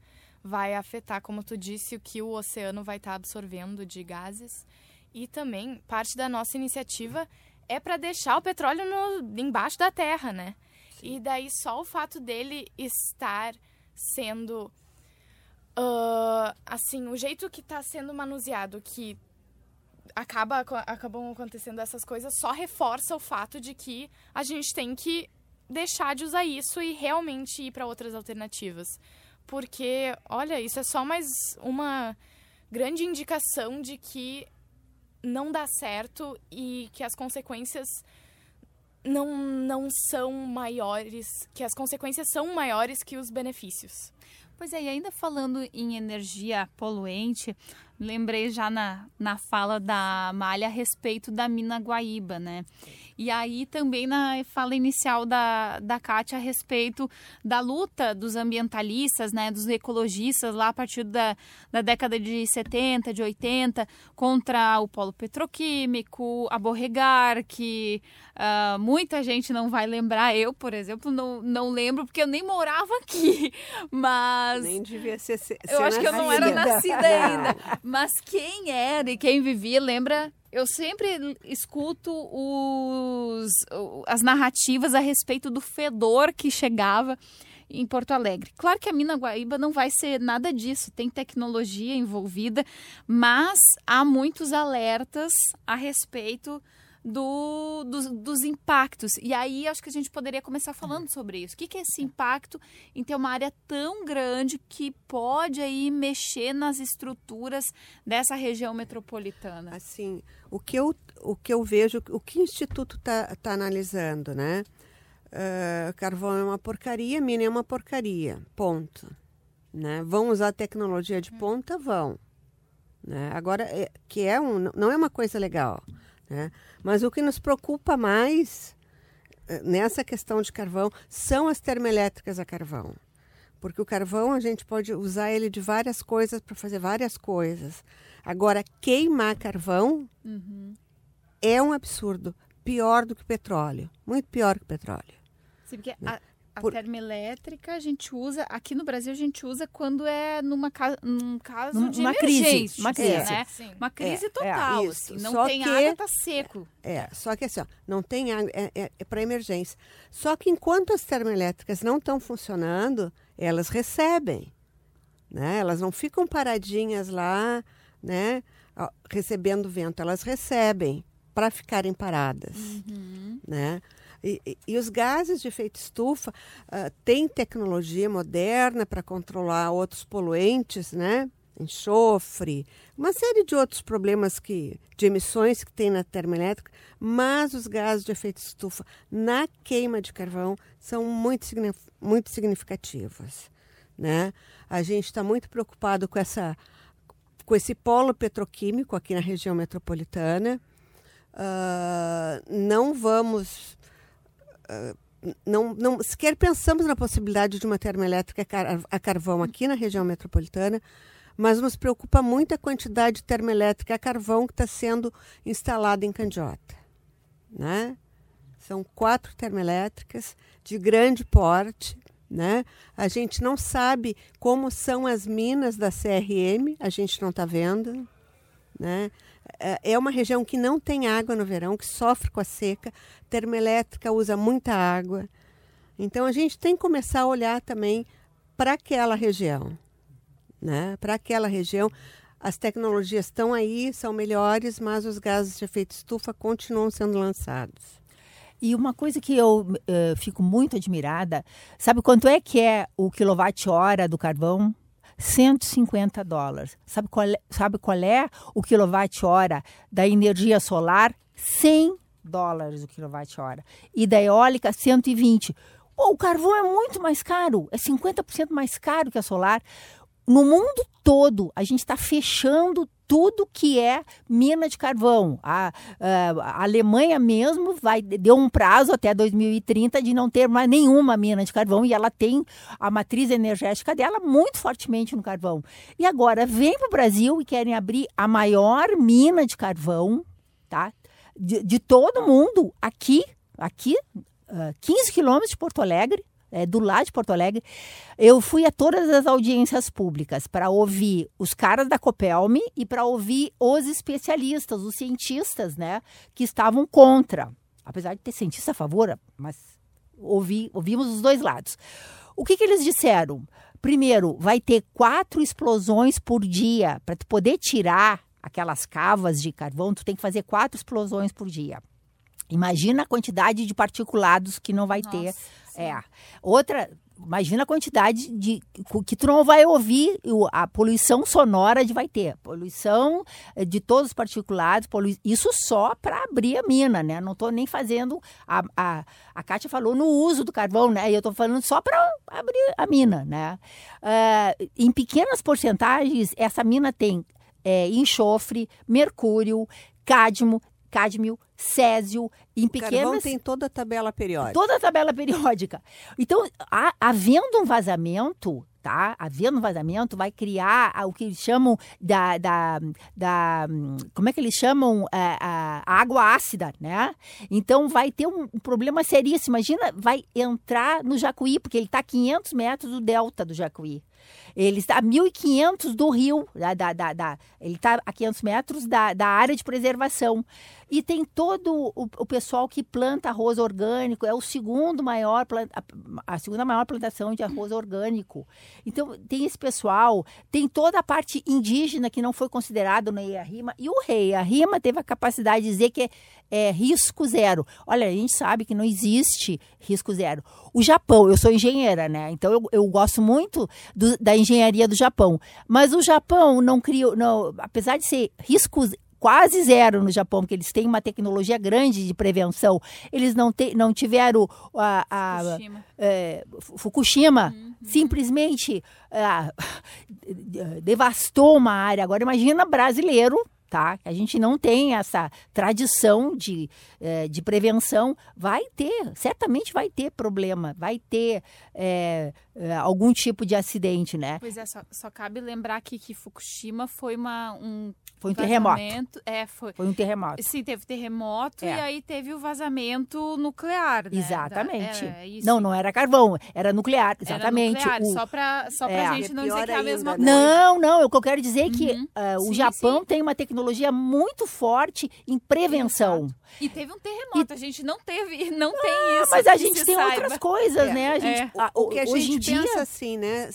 Vai afetar, como tu disse, o que o oceano vai estar tá absorvendo de gases. E também parte da nossa iniciativa é para deixar o petróleo no, embaixo da terra, né? Sim. E daí só o fato dele estar sendo uh, assim, o jeito que está sendo manuseado, que acaba acabam acontecendo essas coisas, só reforça o fato de que a gente tem que deixar de usar isso e realmente ir para outras alternativas porque, olha, isso é só mais uma grande indicação de que não dá certo e que as consequências não, não são maiores, que as consequências são maiores que os benefícios. Pois é, e ainda falando em energia poluente, lembrei já na, na fala da Malha a respeito da mina Guaíba, né? E aí também na fala inicial da, da Kátia a respeito da luta dos ambientalistas, né, dos ecologistas lá a partir da, da década de 70, de 80, contra o polo petroquímico, a Borregar, que uh, muita gente não vai lembrar. Eu, por exemplo, não, não lembro porque eu nem morava aqui. Mas. Nem devia ser. ser eu acho que eu não era nascida ainda. Mas quem era e quem vivia lembra eu sempre escuto os, as narrativas a respeito do fedor que chegava em Porto Alegre. Claro que a Mina Guaíba não vai ser nada disso, tem tecnologia envolvida, mas há muitos alertas a respeito do, dos, dos, impactos. E aí acho que a gente poderia começar falando sobre isso. O que, que é esse impacto em ter uma área tão grande que pode aí mexer nas estruturas dessa região metropolitana? Assim, o que eu, o que eu vejo, o que o Instituto está tá analisando, né? Uh, carvão é uma porcaria, mina é uma porcaria, ponto. Né? Vão usar tecnologia de ponta? Vão. Né? Agora, é, que é um, não é uma coisa legal. Né? Mas o que nos preocupa mais eh, nessa questão de carvão são as termoelétricas a carvão. Porque o carvão a gente pode usar ele de várias coisas para fazer várias coisas. Agora, queimar carvão uhum. é um absurdo. Pior do que petróleo. Muito pior que petróleo. Sim, porque né? a, a Por... termoelétrica a gente usa, aqui no Brasil a gente usa quando é numa ca... num caso Num, de uma crise, uma crise, né? Uma crise é, total, é, assim, não só tem que, água, tá seco. É, é, só que assim, ó, não tem água, é, é, é para emergência. Só que enquanto as termoelétricas não estão funcionando, elas recebem, né? Elas não ficam paradinhas lá, né? Recebendo vento, elas recebem para ficarem paradas, uhum. né? E, e, os gases de efeito estufa uh, têm tecnologia moderna para controlar outros poluentes, né? Enxofre, uma série de outros problemas que, de emissões que tem na termoelétrica, mas os gases de efeito estufa na queima de carvão são muito, muito significativos. Né? A gente está muito preocupado com, essa, com esse polo petroquímico aqui na região metropolitana. Uh, não vamos não, não sequer pensamos na possibilidade de uma termoelétrica a carvão aqui na região metropolitana, mas nos preocupa muito a quantidade de termoelétrica a carvão que está sendo instalada em Candiota. Né? São quatro termoelétricas de grande porte. Né? A gente não sabe como são as minas da CRM, a gente não está vendo. Né? É, é uma região que não tem água no verão, que sofre com a seca, termoelétrica usa muita água. Então a gente tem que começar a olhar também para aquela região, né? Para aquela região, as tecnologias estão aí, são melhores, mas os gases de efeito estufa continuam sendo lançados. E uma coisa que eu uh, fico muito admirada, sabe quanto é que é o quilowatt-hora do carvão? 150 dólares. Sabe qual é, sabe qual é o quilowatt-hora da energia solar? 100 dólares o quilowatt-hora. E da eólica, 120. Pô, o carvão é muito mais caro, é 50% mais caro que a solar. No mundo todo, a gente está fechando tudo que é mina de carvão. A, a, Alemanha mesmo vai deu um prazo até 2030 de não ter mais nenhuma mina de carvão e ela tem a matriz energética dela muito fortemente no carvão. E agora vem para o Brasil e querem abrir a maior mina de carvão, tá? De, de todo mundo aqui, aqui, uh, 15 quilômetros de Porto Alegre é, do lado de Porto Alegre, eu fui a todas as audiências públicas para ouvir os caras da Copelme e para ouvir os especialistas, os cientistas, né, que estavam contra. Apesar de ter cientista a favor, mas ouvi, ouvimos os dois lados. O que, que eles disseram? Primeiro, vai ter quatro explosões por dia. Para poder tirar aquelas cavas de carvão, tu tem que fazer quatro explosões por dia. Imagina a quantidade de particulados que não vai Nossa, ter. Sim. É. Outra, imagina a quantidade de que tu não vai ouvir a poluição sonora de vai ter poluição eh, de todos os particulados isso só para abrir a mina né não estou nem fazendo a, a, a Kátia falou no uso do carvão né eu estou falando só para abrir a mina né uh, em pequenas porcentagens essa mina tem é, enxofre mercúrio cádmio cádmio, césio, em o pequenas... carvão tem toda a tabela periódica. Toda a tabela periódica. Então, há, havendo um vazamento, tá? Havendo um vazamento, vai criar o que eles chamam da... da, da como é que eles chamam? A, é, a, a água ácida, né? Então, vai ter um, um, problema seríssimo. Imagina, vai entrar no Jacuí, porque ele está a 500 metros do delta do Jacuí. Ele está a 1.500 do rio, da, da, da, da- ele está a 500 metros da, da área de preservação. E tem todo o, o pessoal que planta arroz orgânico, é o segundo maior, plan- a, segunda maior plantação de arroz orgânico. Então, tem esse pessoal, tem toda a parte indígena que não foi considerado no EIA-RIMA, e o rei, a RIMA teve a capacidade de dizer que é, é risco zero. Olha, a gente sabe que não existe risco zero. O Japão, eu sou engenheira, né? Então eu, eu gosto muito do- da engenharia do Japão. Mas o Japão não criou, não, apesar de ser riscos quase zero no Japão, porque eles têm uma tecnologia grande de prevenção, eles não, te, não tiveram a, a- Fukushima. é, Fu- Fukushima simplesmente ah, devastou uma área. Agora imagina brasileiro, tá? A gente não tem essa tradição de, eh, de prevenção. Vai ter, certamente vai ter problema, vai ter eh, algum tipo de acidente, né? Pois é, só, só cabe lembrar aqui que Fukushima foi uma, um Foi um terremoto. É, foi. Foi um terremoto. Sim, teve terremoto É. e aí teve o vazamento nuclear, né? Exatamente. Da- é, isso. Não, não era carvão, era nuclear, Era exatamente. nuclear, O- só pra, só pra É. gente É não dizer que é a ainda, mesma né? coisa. Não, não, o que eu quero dizer é que Uhum. ah, o Sim, Japão sim. tem uma tecnologia muito forte em prevenção. E teve um terremoto, a gente não teve, não tem isso. Mas a gente tem saiba. outras coisas, né? A gente, É. a- O que a hoje gente em dia, pensa assim, né?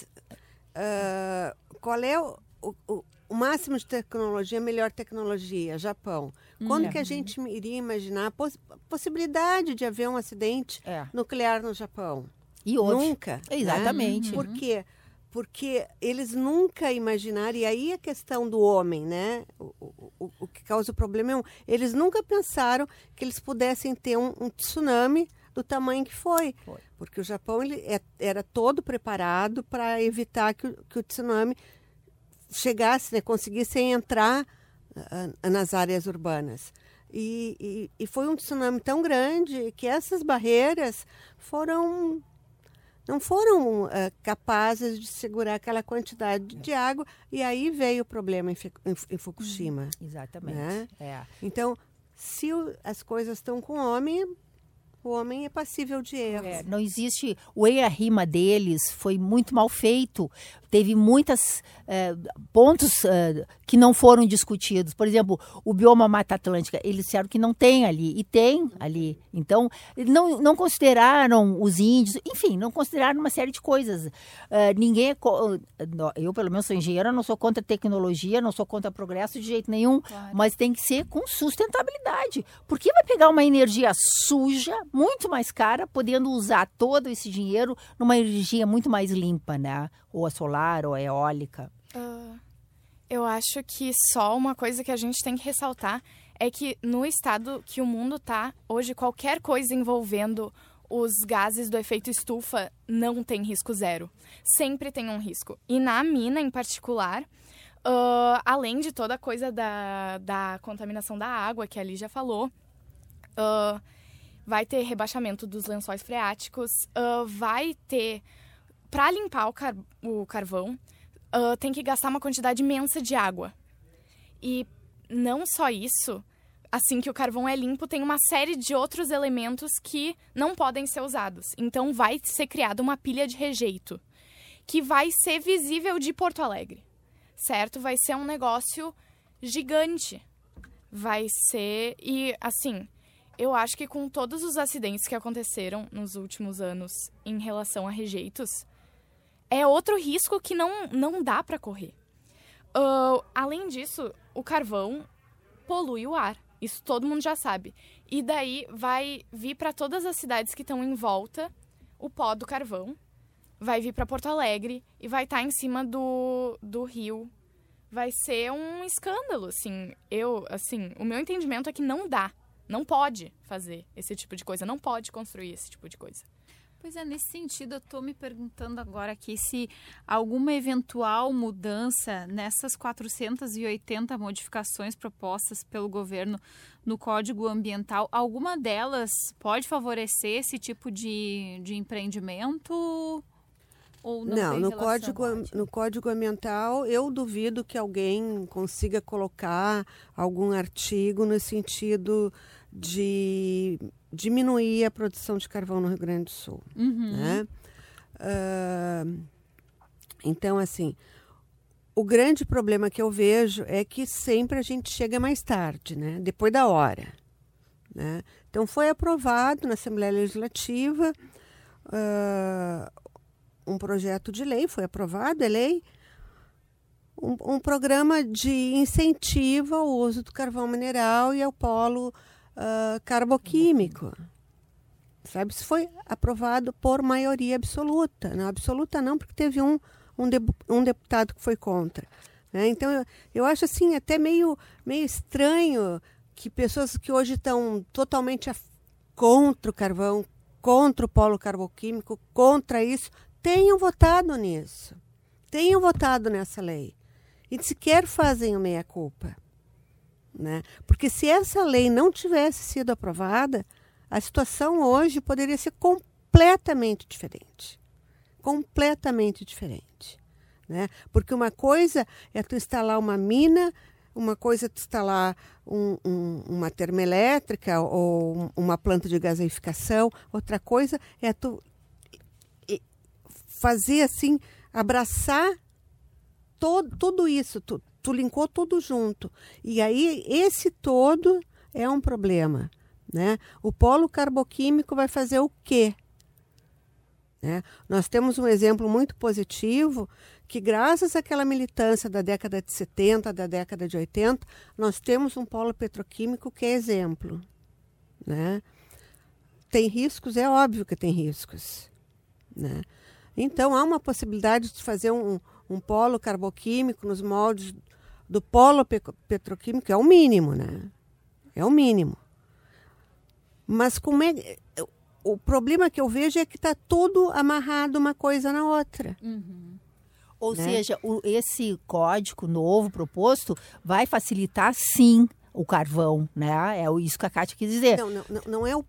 ah, qual é o, o- o- máximo de tecnologia, melhor tecnologia? Japão. Quando Uhum. que a gente iria imaginar a poss- possibilidade de haver um acidente É. nuclear no Japão? E houve. Nunca. né? Exatamente. Por quê? Porque eles nunca imaginaram, e aí a questão do homem, né? O, o- o- que causa o problema é um, eles nunca pensaram que eles pudessem ter um, um tsunami do tamanho que foi. Foi. Porque o Japão ele é- era todo preparado para evitar que, que o tsunami chegasse, né, conseguisse entrar ah, nas áreas urbanas. E, e- e foi um tsunami tão grande que essas barreiras foram não foram ah, capazes de segurar aquela quantidade de água e aí veio o problema em, em- em Fukushima. Exatamente. Né? É. Então, se as coisas estão com o homem, o homem é passível de erros. É, não existe. O EIA-RIMA deles foi muito mal feito. Teve muitos pontos eh, que não foram discutidos. Por exemplo, o bioma Mata Atlântica, eles disseram que não tem ali, e tem ali. Então, não, não consideraram os índios, enfim, não consideraram uma série de coisas. Eh, ninguém é. Eu, pelo menos, sou engenheira, não sou contra tecnologia, não sou contra progresso de jeito nenhum, Claro. mas tem que ser com sustentabilidade. Porque vai pegar uma energia suja, muito mais cara, podendo usar todo esse dinheiro numa energia muito mais limpa, né? Ou a solar, ou a eólica. Ah, eu acho que só uma coisa que a gente tem que ressaltar é que no estado que o mundo tá, hoje qualquer coisa envolvendo os gases do efeito estufa não tem risco zero. Sempre tem um risco. E na mina, em particular, ah, além de toda a coisa da, da contaminação da água, que ali já falou, ah, vai ter rebaixamento dos lençóis freáticos, ah, vai ter. Para limpar o, car- o carvão, ah, tem que gastar uma quantidade imensa de água. E não só isso, assim que o carvão é limpo, tem uma série de outros elementos que não podem ser usados. Então vai ser criada uma pilha de rejeito, que vai ser visível de Porto Alegre. Certo? Vai ser um negócio gigante. Vai ser. E, assim, eu acho que com todos os acidentes que aconteceram nos últimos anos em relação a rejeitos, é outro risco que não, não dá para correr. Ah, além disso, o carvão polui o ar. Isso todo mundo já sabe. E daí vai vir para todas as cidades que estão em volta o pó do carvão. Vai vir para Porto Alegre e vai estar em cima do, do rio. Vai ser um escândalo, assim. Eu, assim, o meu entendimento é que não dá. Não pode fazer esse tipo de coisa. Não pode construir esse tipo de coisa. Pois é, nesse sentido, eu estou me perguntando agora aqui se alguma eventual mudança nessas 480 modificações propostas pelo governo no Código Ambiental, alguma delas pode favorecer esse tipo de, de empreendimento? Ou não, Não, no código, no código ambiental, eu duvido que alguém consiga colocar algum artigo no sentido de diminuir a produção de carvão no Rio Grande do Sul. Uhum. né? Ah, Então, assim, o grande problema que eu vejo é que sempre a gente chega mais tarde, né? Depois da hora. Né? Então, foi aprovado na Assembleia Legislativa uh, um projeto de lei, foi aprovado, é lei, um, um, programa de incentivo ao uso do carvão mineral e ao polo uh, carboquímico. Sabe, isso foi aprovado por maioria absoluta. Não absoluta não, porque teve um, um, de, um deputado que foi contra. Né? Então, eu, eu acho assim até meio, meio estranho que pessoas que hoje estão totalmente contra o carvão, contra o polo carboquímico, contra isso, tenham votado nisso. Tenham votado nessa lei. E sequer fazem o meia-culpa. Né? Porque se essa lei não tivesse sido aprovada, a situação hoje poderia ser completamente diferente. Completamente diferente. Né? Porque uma coisa é tu instalar uma mina uma coisa é instalar um, um, uma termoelétrica ou uma planta de gaseificação, outra coisa é tu fazer assim, abraçar todo, tudo isso, tu, tu linkou tudo junto. E aí esse todo é um problema. Né? O polo carboquímico vai fazer o quê? Né? Nós temos um exemplo muito positivo que graças àquela militância da década de 70, da década de 80, nós temos um polo petroquímico que é exemplo. Né? Tem riscos? É óbvio que tem riscos. Né? Então, há uma possibilidade de fazer um, um polo carboquímico nos moldes do polo pe petroquímico, é o mínimo, né? É o mínimo. Mas como é. O problema que eu vejo é que está tudo amarrado uma coisa na outra. Uhum. Ou né? seja, o, esse código novo proposto vai facilitar sim o carvão, né? É isso que a Kátia quis dizer. Não, não, não, é o,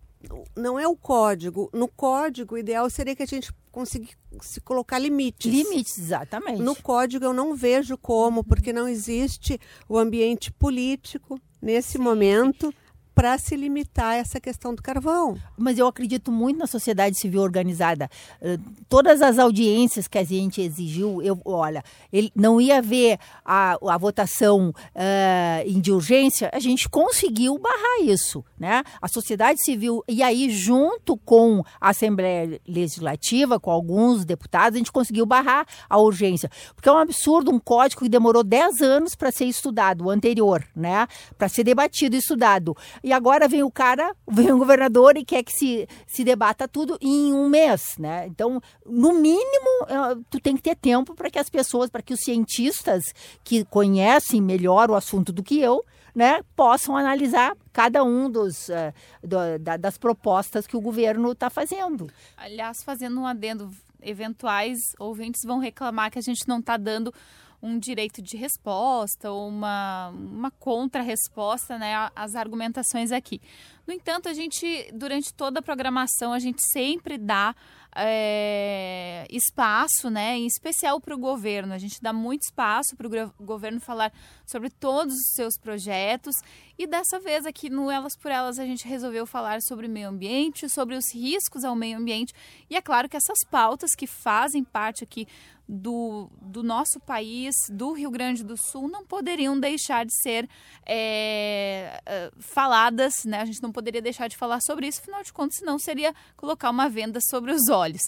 não é o código. No código, o ideal seria que a gente conseguisse colocar limites. Limites, exatamente. No código eu não vejo como, porque não existe o ambiente político nesse sim. momento para se limitar a essa questão do carvão. Mas eu acredito muito na sociedade civil organizada. Uh, todas as audiências que a gente exigiu, eu, olha, ele não ia haver a, a votação uh, de urgência, a gente conseguiu barrar isso, né? A sociedade civil, e aí junto com a Assembleia Legislativa, com alguns deputados, a gente conseguiu barrar a urgência. Porque é um absurdo um código que demorou 10 anos para ser estudado, o anterior, né? Para ser debatido e estudado. E agora vem o cara, vem o governador e quer que se, se debata tudo em um mês, né? Então, no mínimo, é, tu tem que ter tempo para que as pessoas, para que os cientistas que conhecem melhor o assunto do que eu, né, possam analisar cada um dos, uh, do, da, das propostas que o governo está fazendo. Aliás, fazendo um adendo, eventuais ouvintes vão reclamar que a gente não está dando um direito de resposta ou uma, uma contra-resposta né, às argumentações aqui. No entanto, a gente, durante toda a programação, a gente sempre dá é, espaço, né, em especial para o governo. A gente dá muito espaço para o governo falar sobre todos os seus projetos. E dessa vez aqui no Elas por Elas a gente resolveu falar sobre meio ambiente, sobre os riscos ao meio ambiente. E é claro que essas pautas que fazem parte aqui do, do nosso país, do Rio Grande do Sul, não poderiam deixar de ser é, faladas, né? A gente não poderia deixar de falar sobre isso, afinal de contas, senão seria colocar uma venda sobre os olhos.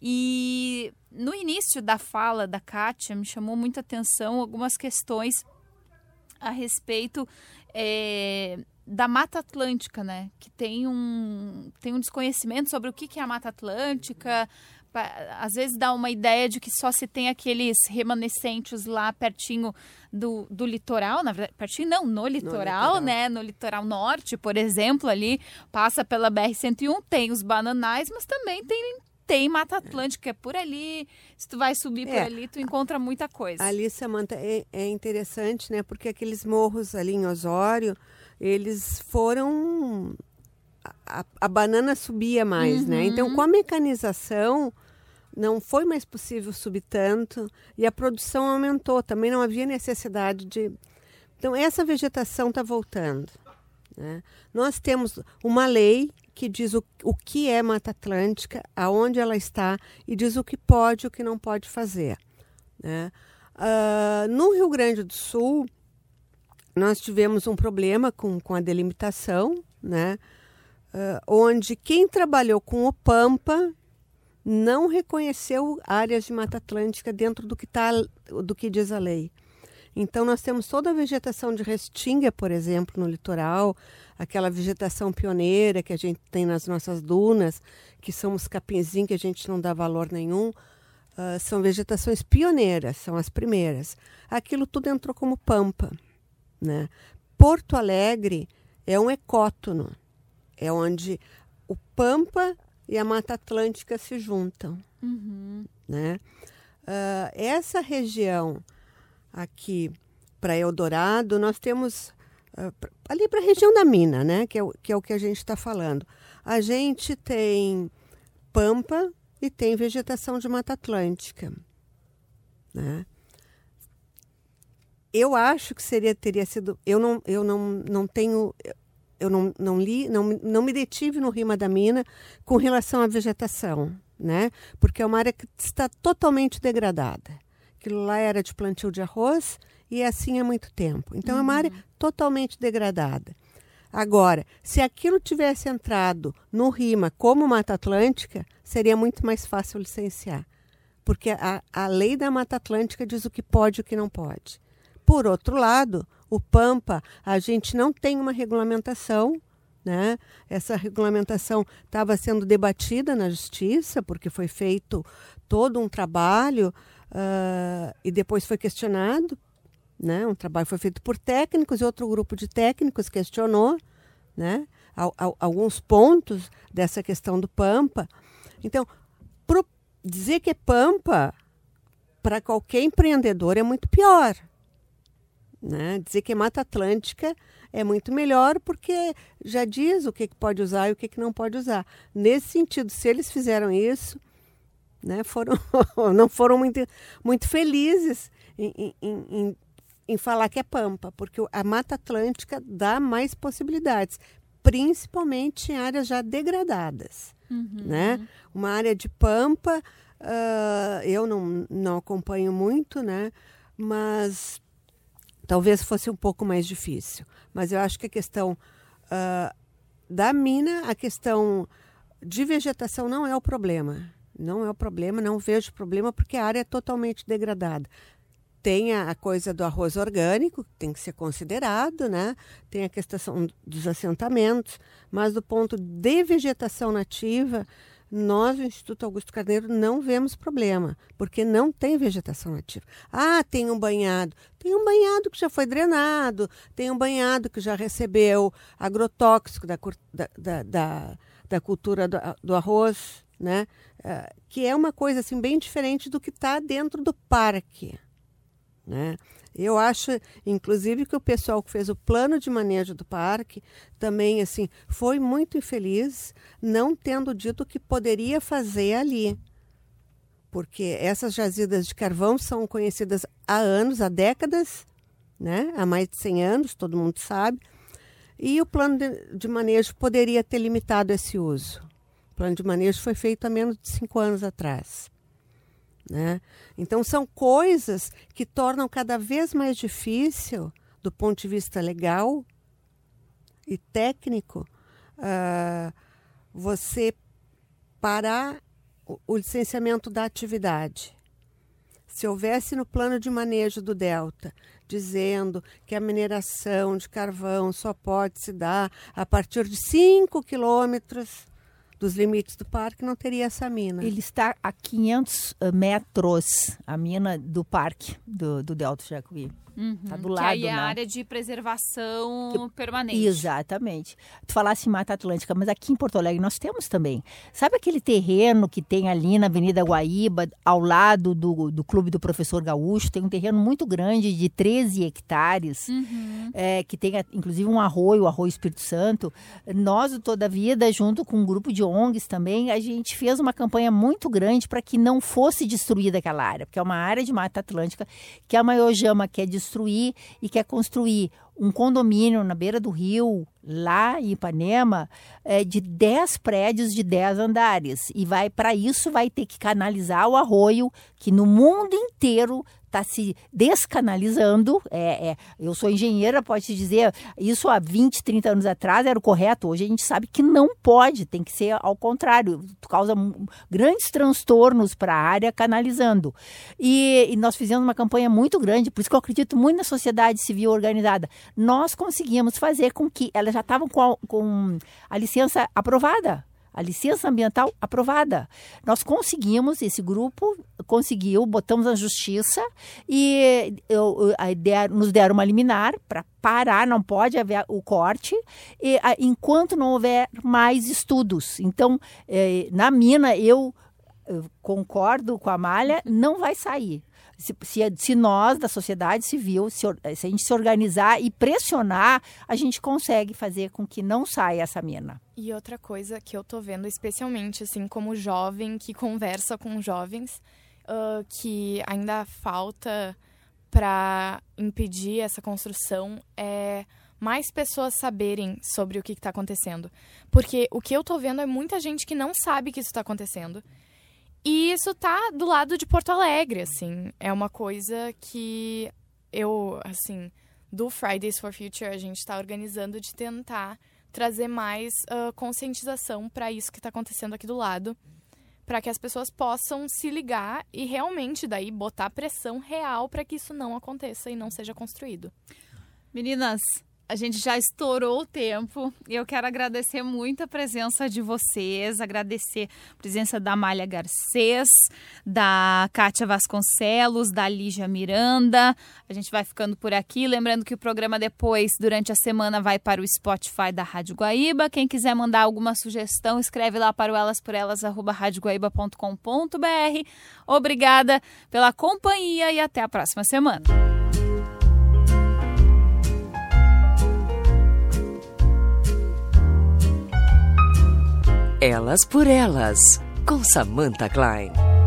E no início da fala da Kátia, me chamou muita atenção algumas questões a respeito é, da Mata Atlântica, né? Que tem um, tem um desconhecimento sobre o que é a Mata Atlântica, às vezes dá uma ideia de que só se tem aqueles remanescentes lá pertinho do, do litoral, na verdade, pertinho não, no litoral, no litoral, né? No litoral norte, por exemplo, ali passa pela BR-101, tem os bananais, mas também tem tem Mata Atlântica, é por ali. Se tu vai subir é. por ali, tu encontra muita coisa. Ali, Samanta, é, é interessante, né? Porque aqueles morros ali em Osório, eles foram a, a, banana subia mais, uhum. né? Então, uhum. com a mecanização, não foi mais possível subir tanto e a produção aumentou. Também não havia necessidade de. Então, essa vegetação está voltando. Né? Nós temos uma lei que diz o, o que é Mata Atlântica, aonde ela está e diz o que pode e o que não pode fazer. Né? Uh, no Rio Grande do Sul, nós tivemos um problema com, com a delimitação, né? Uh, onde quem trabalhou com o Pampa não reconheceu áreas de Mata Atlântica dentro do que, tá, do que diz a lei. Então, nós temos toda a vegetação de restinga, por exemplo, no litoral, aquela vegetação pioneira que a gente tem nas nossas dunas, que são os capinzinhos que a gente não dá valor nenhum, uh, são vegetações pioneiras, são as primeiras. Aquilo tudo entrou como pampa. Né? Porto Alegre é um ecótono, é onde o pampa e a Mata Atlântica se juntam. Uhum. Né? Uh, essa região aqui para Eldorado, nós temos uh, ali para a região da mina, né? que, é o, que é o que a gente está falando. A gente tem pampa e tem vegetação de Mata Atlântica. Né? Eu acho que seria teria sido. Eu não, eu não, não tenho eu não, não li, não, não me detive no Rima da Mina com relação à vegetação, né? Porque é uma área que está totalmente degradada. Aquilo lá era de plantio de arroz e é assim há muito tempo. Então uhum. é uma área uhum. totalmente degradada. Agora, se aquilo tivesse entrado no RIMA como Mata Atlântica, seria muito mais fácil licenciar. Porque a, a lei da Mata Atlântica diz o que pode e o que não pode. Por outro lado, o Pampa, a gente não tem uma regulamentação, né? Essa regulamentação estava sendo debatida na justiça, porque foi feito todo um trabalho uh, e depois foi questionado. Né? Um trabalho foi feito por técnicos e outro grupo de técnicos questionou né? alguns pontos dessa questão do Pampa. Então, dizer que é Pampa para qualquer empreendedor é muito pior. Né? Dizer que é Mata Atlântica é muito melhor porque já diz o que, que pode usar e o que, que não pode usar. Nesse sentido, se eles fizeram isso, né, foram, não foram muito, muito felizes em, em, em, em falar que é pampa, porque a Mata Atlântica dá mais possibilidades, principalmente em áreas já degradadas. Uhum. Né? Uma área de pampa, uh, eu não, não acompanho muito, né? mas talvez fosse um pouco mais difícil. Mas eu acho que a questão uh, da mina, a questão de vegetação não é o problema. Não é o problema, não vejo problema, porque a área é totalmente degradada. Tem a, coisa do arroz orgânico, que tem que ser considerado, né? tem a questão dos assentamentos, mas do ponto de vegetação nativa, nós, no Instituto Augusto Carneiro, não vemos problema, porque não tem vegetação nativa. Ah, tem um banhado. Tem um banhado que já foi drenado, tem um banhado que já recebeu agrotóxico da, da, da, da cultura do, do, arroz, né? Uh, que é uma coisa assim, bem diferente do que está dentro do parque. Né? Eu acho, inclusive, que o pessoal que fez o plano de manejo do parque também assim foi muito infeliz, não tendo dito o que poderia fazer ali. Porque essas jazidas de carvão são conhecidas há anos, há décadas, né? há mais de 100 anos, todo mundo sabe. E o plano de, de manejo poderia ter limitado esse uso. O plano de manejo foi feito há menos de cinco anos atrás. Né? Então, são coisas que tornam cada vez mais difícil, do ponto de vista legal e técnico, uh, você parar o, licenciamento da atividade. Se houvesse no plano de manejo do Delta dizendo que a mineração de carvão só pode se dar a partir de 5 quilômetros dos limites do parque, não teria essa mina. Ele está a 500 eh, metros, a mina do parque do, do Delta Jacuí. Uhum, tá do lado, que aí é a né? área de preservação permanente. Exatamente. Tu falasse em Mata Atlântica, mas aqui em Porto Alegre nós temos também. Sabe aquele terreno que tem ali na Avenida Guaíba, ao lado do, do Clube do Professor Gaúcho? Tem um terreno muito grande de 13 hectares, uhum. é, que tem inclusive um arroio, o Arroio Espírito Santo. Nós, Toda a Vida, junto com um grupo de ONGs também, a gente fez uma campanha muito grande para que não fosse destruída aquela área, porque é uma área de Mata Atlântica que a Maior Jama quer destruir construir e quer construir um condomínio na beira do rio, lá em Ipanema, é, de 10 prédios de 10 andares. E vai para isso vai ter que canalizar o arroio, que no mundo inteiro está se descanalizando. É, é, eu sou engenheira, pode se dizer, isso há 20, 30 anos atrás era o correto. Hoje a gente sabe que não pode, tem que ser ao contrário, causa grandes transtornos para a área canalizando. E, e nós fizemos uma campanha muito grande, por isso que eu acredito muito na sociedade civil organizada. Nós conseguimos fazer com que elas já estavam com com a licença aprovada a licença ambiental aprovada. Nós conseguimos, esse grupo conseguiu, botamos na justiça e eu, ideia, nos deram uma liminar para parar, não pode haver o corte, e, a, enquanto não houver mais estudos. Então, eh, na mina, eu, eu concordo com a Malha, não vai sair se, se, se, nós, da sociedade civil, se, se, a gente se organizar e pressionar, a gente consegue fazer com que não saia essa mina. E outra coisa que eu tô vendo, especialmente assim, como jovem que conversa com jovens, uh, que ainda falta para impedir essa construção é mais pessoas saberem sobre o que está acontecendo. Porque o que eu tô vendo é muita gente que não sabe que isso está acontecendo e isso tá do lado de Porto Alegre, assim. É uma coisa que eu, assim, do Fridays for Future, a gente está organizando de tentar trazer mais uh, conscientização para isso que está acontecendo aqui do lado, para que as pessoas possam se ligar e realmente daí botar pressão real para que isso não aconteça e não seja construído. Meninas, a gente já estourou o tempo e eu quero agradecer muito a presença de vocês, agradecer a presença da Malha Garcês, da Kátia Vasconcelos, da Lígia Miranda. A gente vai ficando por aqui. Lembrando que o programa depois, durante a semana, vai para o Spotify da Rádio Guaíba. Quem quiser mandar alguma sugestão, escreve lá para o elasporelas.radioguaíba.com.br. Obrigada pela companhia e até a próxima semana. Elas por Elas, com Samantha Klein.